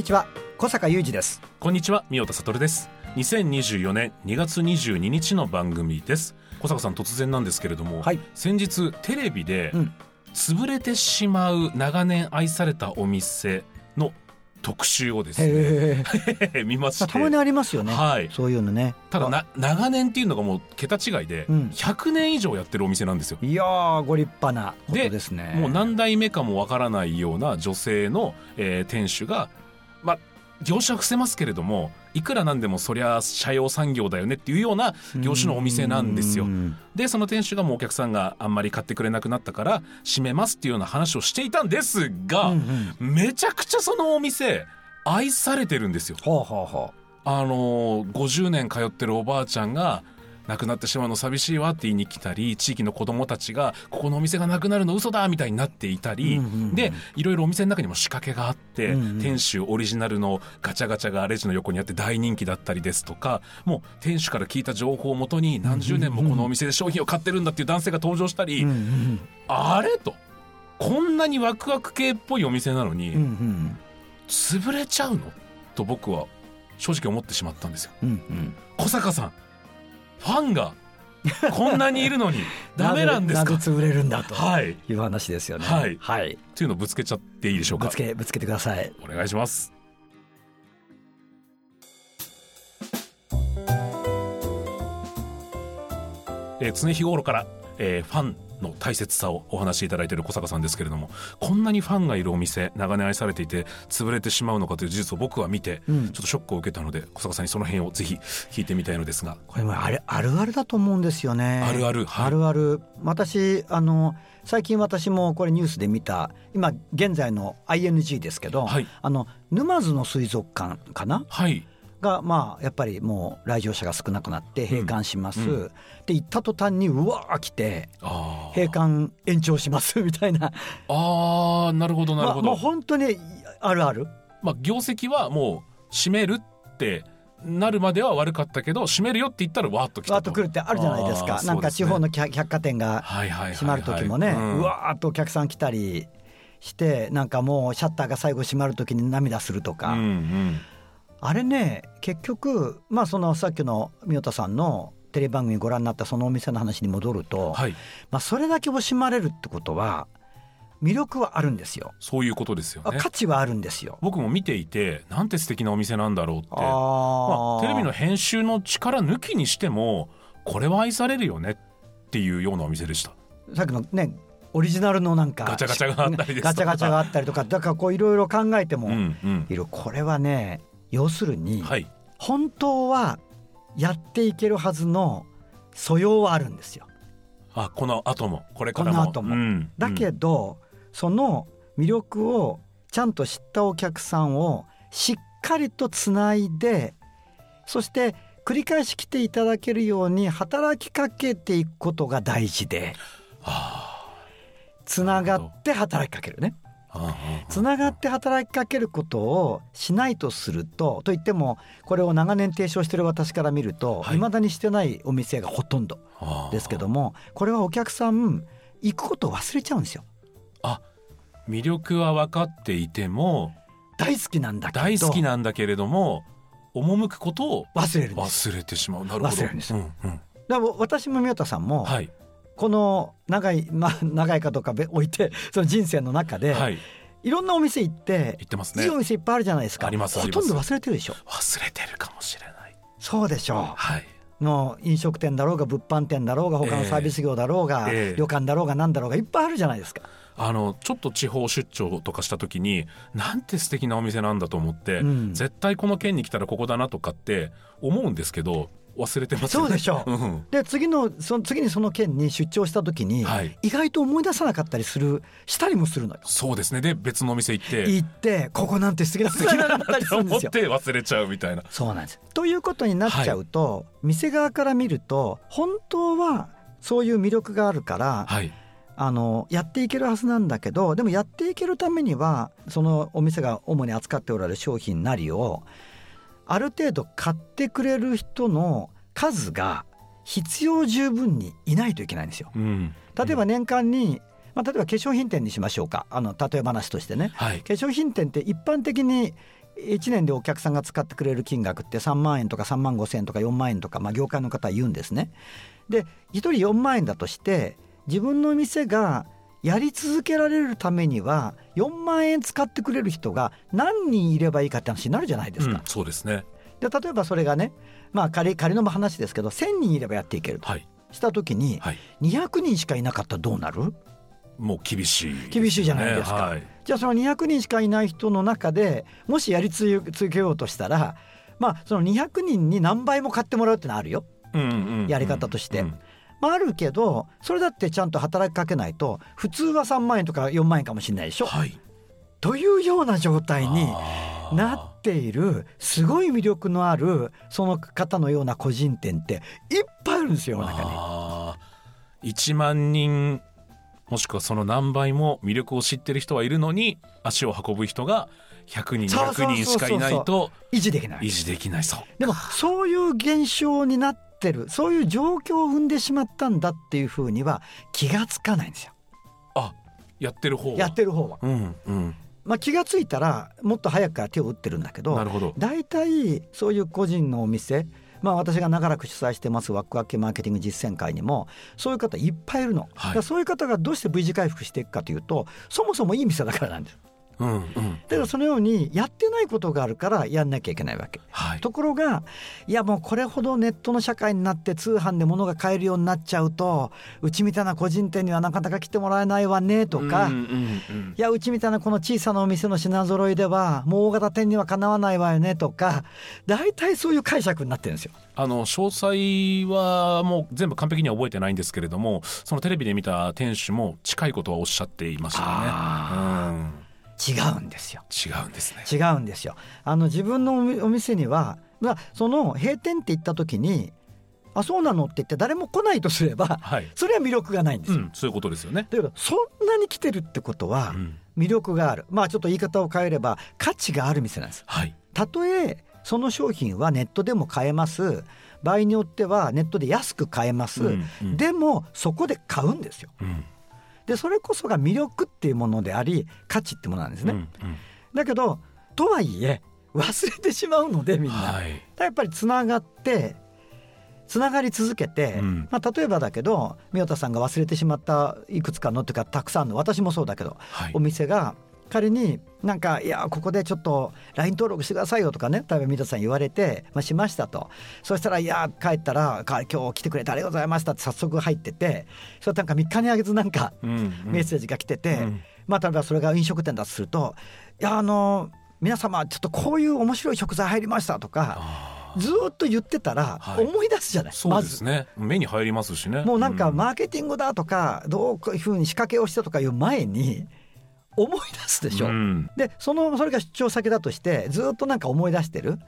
にちは小坂雄二です。こんにちは、宮田悟です。2024年2月22日の番組です。小坂さん突然なんですけれども、はい。先日テレビでうん。潰れてしまう長年愛されたお店の特集をですねへ 見まして。たまにありますよね、はい。そういうのね。ただな長年っていうのがもう桁違いでうん。100年以上やってるお店なんですよ。いやーご立派なことでですね。もう何代目かもわからないような女性の、えー店主がまあ業種は伏せますけれどもいくらなんでもそりゃ社用産業だよねっていうような業種のお店なんですよう。んでその店主がもうお客さんがあんまり買ってくれなくなったから閉めますっていうような話をしていたんですが、うんうんめちゃくちゃそのお店愛されてるんですよ。ほうほうほあのー50年通ってるおばあちゃんが亡くなってしまうの寂しいわって言いに来たり地域の子供たちがここのお店がなくなるの嘘だみたいになっていたり、うんうんうん。でいろいろお店の中にも仕掛けがあって、うんうん店主オリジナルのガチャガチャがレジの横にあって大人気だったりですとかもう店主から聞いた情報をもとに何十年もこのお店で商品を買ってるんだっていう男性が登場したり、ううんうん。あれと。こんなにワクワク系っぽいお店なのに、うんうん。潰れちゃうの？と僕は正直思ってしまったんですよ。うんうん。小坂さんファンがこんなにいるのに ダメなんですか？潰れるんだとはい。いう話ですよね。はい。はい、っていうのをぶつけちゃっていいでしょうか？ぶつけぶつけてください。お願いします。えー常日頃から、えーファンの大切さをお話しいただいている小坂さんですけれどもこんなにファンがいるお店長年愛されていて潰れてしまうのかという事実を僕は見て、うん。ちょっとショックを受けたので小坂さんにその辺をぜひ聞いてみたいのですが。これもあれあるあるだと思うんですよね。あるあるはい。あるある。私あの最近私もこれニュースで見た今現在の ING ですけど、はい。あの沼津の水族館かな？はいがまあやっぱりもう来場者が少なくなって閉館します、うん。うで行った途端にうわー来て閉館延長します みたいな。あーなるほどなるまあ、ほど、もう本当にあるある。まあ、業績はもう閉めるってなるまでは悪かったけど閉めるよって言ったらわーっと来たと。わーっと来るってあるじゃないですあかなんか地方の百百貨店が閉まる時もね、うん。うわーっとお客さん来たりしてなんかもうシャッターが最後閉まる時に涙するとか、うんうんあれね結局まあそのさっきの宮田さんのテレビ番組ご覧になったそのお店の話に戻ると、はい。まあ、それだけ惜しまれるってことは魅力はあるんですよ、そういうことですよね。価値はあるんですよ。僕も見ていてなんて素敵なお店なんだろうって。あまあ、テレビの編集の力抜きにしてもこれは愛されるよねっていうようなお店でした。さっきのねオリジナルのなんかガチャガチャがあったりですとか。ガチャガチャがあったりとかだからこういろいろ考えてもうんうん。いる、これはね要するに、はい。本当はやっていけるはずの素養はあるんですよ。あこの後も。これからも。この後も。うん。だけど、その魅力をちゃんと知ったお客さんをしっかりとつないでそして繰り返し来ていただけるように働きかけていくことが大事でつながって働きかけるね。あつながって働きかけることをしないとするとといってもこれを長年提唱している私から見るとはい。いま、未だにしてないお店がほとんどあですけどもこれはお客さん行くことを忘れちゃうんですよ。あ魅力は分かっていても大好きなんだけど。大好きなんだけれども赴くことを忘れる。忘れてしまう。なるほど。忘れるんですうんうん。だから私も宮田さんも、はいこの長いまあ長いかどうかべ置いて その人生の中で、はい。い、ろんなお店行って言ってますね。いいお店いっぱいあるじゃないですか。ありますほとんど忘れてるでしょ？忘れてるかもしれない。そうでしょう。はい。の飲食店だろうが物販店だろうが他のサービス業だろうが、ええ。旅館だろうが何だろうがいっぱいあるじゃないですか。あのちょっと地方出張とかした時になんて素敵なお店なんだと思って、うん。絶対この県に来たらここだなとかって思うんですけど忘れてますよね。そうでしょう。うん。で次のその次にその県に出張した時に、はい。意外と思い出さなかったりするしたりもするのよ。そうですね。で別のお店行って。行ってここなんて素敵な素敵なったりするんですよ。思って忘れちゃうみたいな。そうなんです。ということになっちゃうと、店側から見ると本当はそういう魅力があるから、はい。あのやっていけるはずなんだけどでもやっていけるためにはそのお店が主に扱っておられる商品なりをある程度買ってくれる人の数が必要十分にいないといけないんですよ。うん例えば年間に、まあ、例えば化粧品店にしましょうかあの例え話としてねはい化粧品店って一般的に1年でお客さんが使ってくれる金額って3万円とか3万5千円とか4万円とか、まあ、業界の方は言うんですね。で1人4万円だとして自分の店がやり続けられるためには4万円使ってくれる人が何人いればいいかって話になるじゃないですか。うんそうですね。で例えばそれがねまあ仮仮の話ですけど1,000人いればやっていけるとはい。した時にはい。200人しかいなかったらどうなる？もう厳しいね、厳しいじゃないですか。はい。じゃあその200人しかいない人の中でもしやり続けようとしたらまあその200人に何倍も買ってもらうってのはあるよ。うんうんうん。やり方として。うんまああるけどそれだってちゃんと働きかけないと普通は3万円とか4万円かもしれないでしょ？はい。というような状態になっているすごい魅力のあるその方のような個人店っていっぱいあるんですよ中に。あー1万人もしくはその何倍も魅力を知ってる人はいるのに足を運ぶ人が100人そうそうそうそう200人しかいないと維持できない。維持できない。そう。でもそういう現象になってる。そういう状況を生んでしまったんだっていうふうには気がつかないんですよ。あやってる方は。やってる方は。うんうん。まあ、気がついたらもっと早くから手を打ってるんだけどなるほど。大体そういう個人のお店まあ私が長らく主催してますワクワクマーケティング実践会にもそういう方いっぱいいるの、はい。だからそういう方がどうして V 字回復していくかというとそもそもいい店だからなんですうんうん。だからそのようにやってないことがあるからやんなきゃいけないわけ。はい。ところがいやもうこれほどネットの社会になって通販で物が買えるようになっちゃうとうちみたいな個人店にはなかなか来てもらえないわねとか、うんうんうんいやうちみたいなこの小さなお店の品揃いではもう大型店にはかなわないわよねとか大体そういう解釈になってるんですよ。あの詳細はもう全部完璧には覚えてないんですけれどもそのテレビで見た店主も近いことはおっしゃっていましたね。あうん違うんですよ違うんですね。違うんですよ。あの自分のお店には、まあ、その閉店って言った時に「あそうなの?」って言って誰も来ないとすればはい。それは魅力がないんですよ。うん、そういうことですよね。だけどそんなに来てるってことはうん魅力があるまあちょっと言い方を変えれば価値がある店なんです。はい。たとえその商品はネットでも買えます場合によってはネットで安く買えます、うんうんでもそこで買うんですようんでそれこそが魅力っていうものであり価値ってものなんですね、うんうんだけどとはいえ忘れてしまうのでみんな、はい。やっぱりつながってつながり続けて、うんまあ、例えばだけど宮田さんが忘れてしまったいくつかのっていうかたくさんの私もそうだけどはいお。店が仮になんか「いやここでちょっと LINE 登録してくださいよ」とかね例えば三田さん言われて、まあ、しましたと。そしたら「いや帰ったらか今日来てくれてありがとうございました」って早速入っててそれなんか3日にあげずなんかうんうん。メッセージが来てて、うん。まあ例えばそれが飲食店だとすると「いやあの皆様ちょっとこういう面白い食材入りました」とかあずーっと言ってたらはい。思い出すじゃない、ーそうまず。ですね。目に入りますしね。もうなんかん。マーケティングだとかどういうふうに仕掛けをしたとかいう前に思い出すでしょ。うんでそのそれが出張先だとしてずっとなんか思い出してるで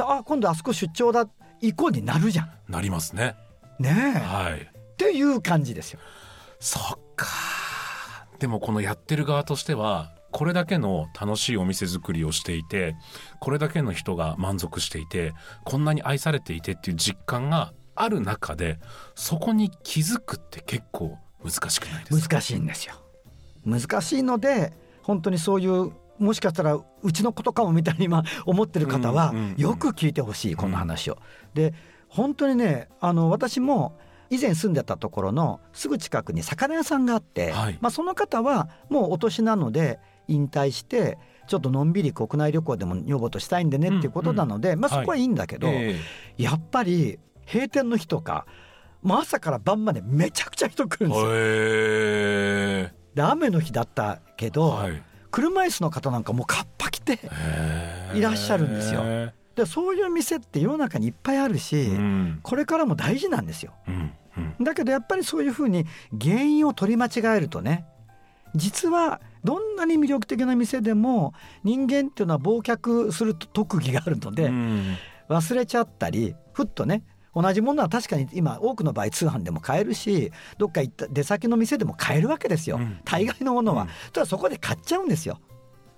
あ今度あそこ出張だ以降になるじゃんなりますね。ねえはい。っていう感じですよ。そっか。でもこのやってる側としてはこれだけの楽しいお店作りをしていてこれだけの人が満足していてこんなに愛されていてっていう実感がある中でそこに気づくって結構難しくないですか？難しいんですよ。難しいので本当にそういうもしかしたらうちのことかもみたいに今思ってる方はうんうんうん。よく聞いてほしいこの話を。で本当にねあの私も以前住んでたところのすぐ近くに魚屋さんがあって、はい。まあ、その方はもうお年なので引退してちょっとのんびり国内旅行でも女房としたいんでねっていうことなので、まあ、そこはいいんだけど、えやっぱり閉店の日とか朝から晩までめちゃくちゃ人来るんですよ。え。へで雨の日だったけど、はい。車椅子の方なんかもうカッパ着ていらっしゃるんですよ。へでそういう店って世の中にいっぱいあるし、ーうん。これからも大事なんですよ。うんうん。だけどやっぱりそういうふうに原因を取り間違えるとね実はどんなに魅力的な店でも人間っていうのは忘却する特技があるので、うん。忘れちゃったりふっとね同じものは確かに今多くの場合通販でも買えるしどっか行った出先の店でも買えるわけですよ、うん。大概のものは、うん。ただそこで買っちゃうんですよ。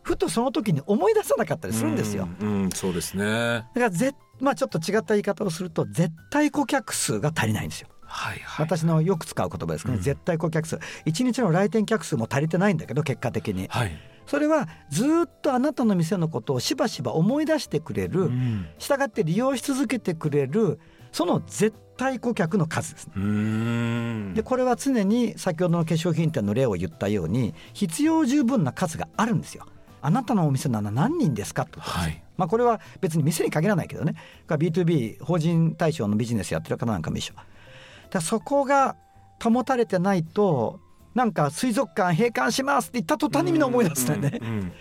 ふとその時に思い出さなかったりするんですよ、うん。うん。そうですね。だからぜまあちょっと違った言い方をすると絶対顧客数が足りないんですよ。はいはい私のよく使う言葉ですけどね、うん。絶対顧客数。1日の来店客数も足りてないんだけど結果的に。はい。それはずっとあなたの店のことをしばしば思い出してくれる、うんしたがって利用し続けてくれるその絶対顧客の数ですね。でこれは常に先ほどの化粧品店の例を言ったように必要十分な数があるんですよ。あなたのお店なら何人ですかってことです。はいまあこれは別に店に限らないけどね。が B2B 法人対象のビジネスやってる方なんかも一緒。だそこが保たれてないとなんか水族館閉館しますって言った途端にみんな思い出すんだよね。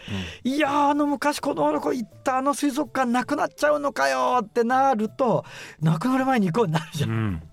いやーあの昔子供の頃行ったあの水族館なくなっちゃうのかよってなるとなくなる前に行こうになるじゃん。うん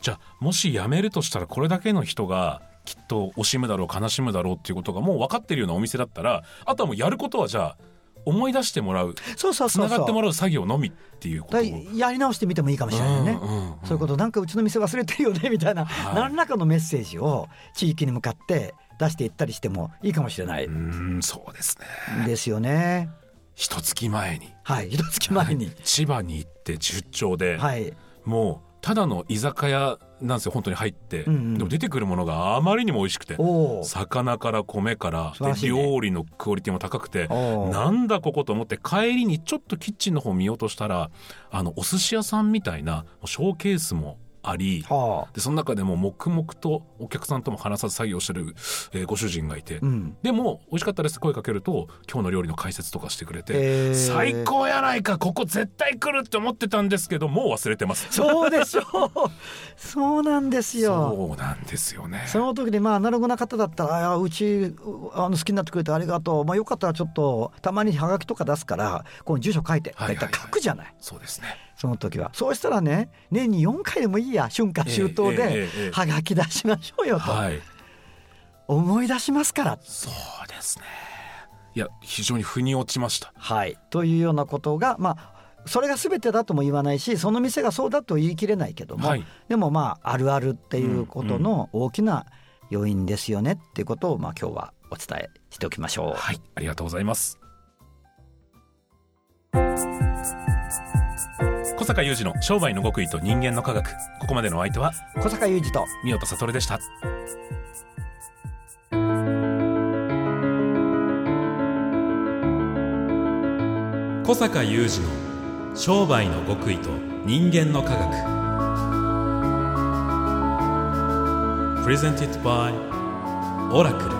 じゃあもし辞めるとしたらこれだけの人がきっと惜しむだろう悲しむだろうっていうことがもう分かってるようなお店だったらあとはもうやることはじゃあ思い出してもらうそうそうつながってもらう作業のみっていうことやり直してみてもいいかもしれないね。うんうんうんそういうこと。なんかうちの店忘れてるよねみたいな、はい。何らかのメッセージを地域に向かって出していったりしてもいいかもしれない、うーんそうですね。ですよね。一月前に。はい一月前に、千葉に行って出張で、はい、もうただの居酒屋なんですよ本当に入って、うんうん。でも出てくるものがあまりにも美味しくて魚から米からね。料理のクオリティも高くてなんだここと思って帰りにちょっとキッチンの方見ようとしたらあのお寿司屋さんみたいなショーケースもありはあ。でその中でも黙々とお客さんとも話さず作業してる、えーご主人がいて、うん。でも美味しかったですって声かけると今日の料理の解説とかしてくれて、えー。最高やないかここ絶対来るって思ってたんですけどもう忘れてます。そうでしょう。そうなんですよ。そうなんですよね。その時にまあアナログな方だったら「あうちあの好きになってくれてありがとう」まあ、よかったらちょっとたまにハガキとか出すからこの住所書いて」はいはいはい。書くじゃない。そうですねその時は。そうしたらね年に4回でもいいや。春夏秋冬でえええハガキ出しましょうよと。はい。思い出しますから。そうですね。いや非常に腑に落ちました。はい、というようなことがまあそれが全てだとも言わないしその店がそうだと言い切れないけども、はい。でもまああるあるっていうことの大きな要因ですよねっていうことをまあ今日はお伝えしておきましょう。はい。ありがとうございます小坂雄二の商売の極意と人間の科学。ここまでのお相手は小坂雄二と三代悟でした。小坂雄二の商売の極意と人間の科学。Presented by オラクル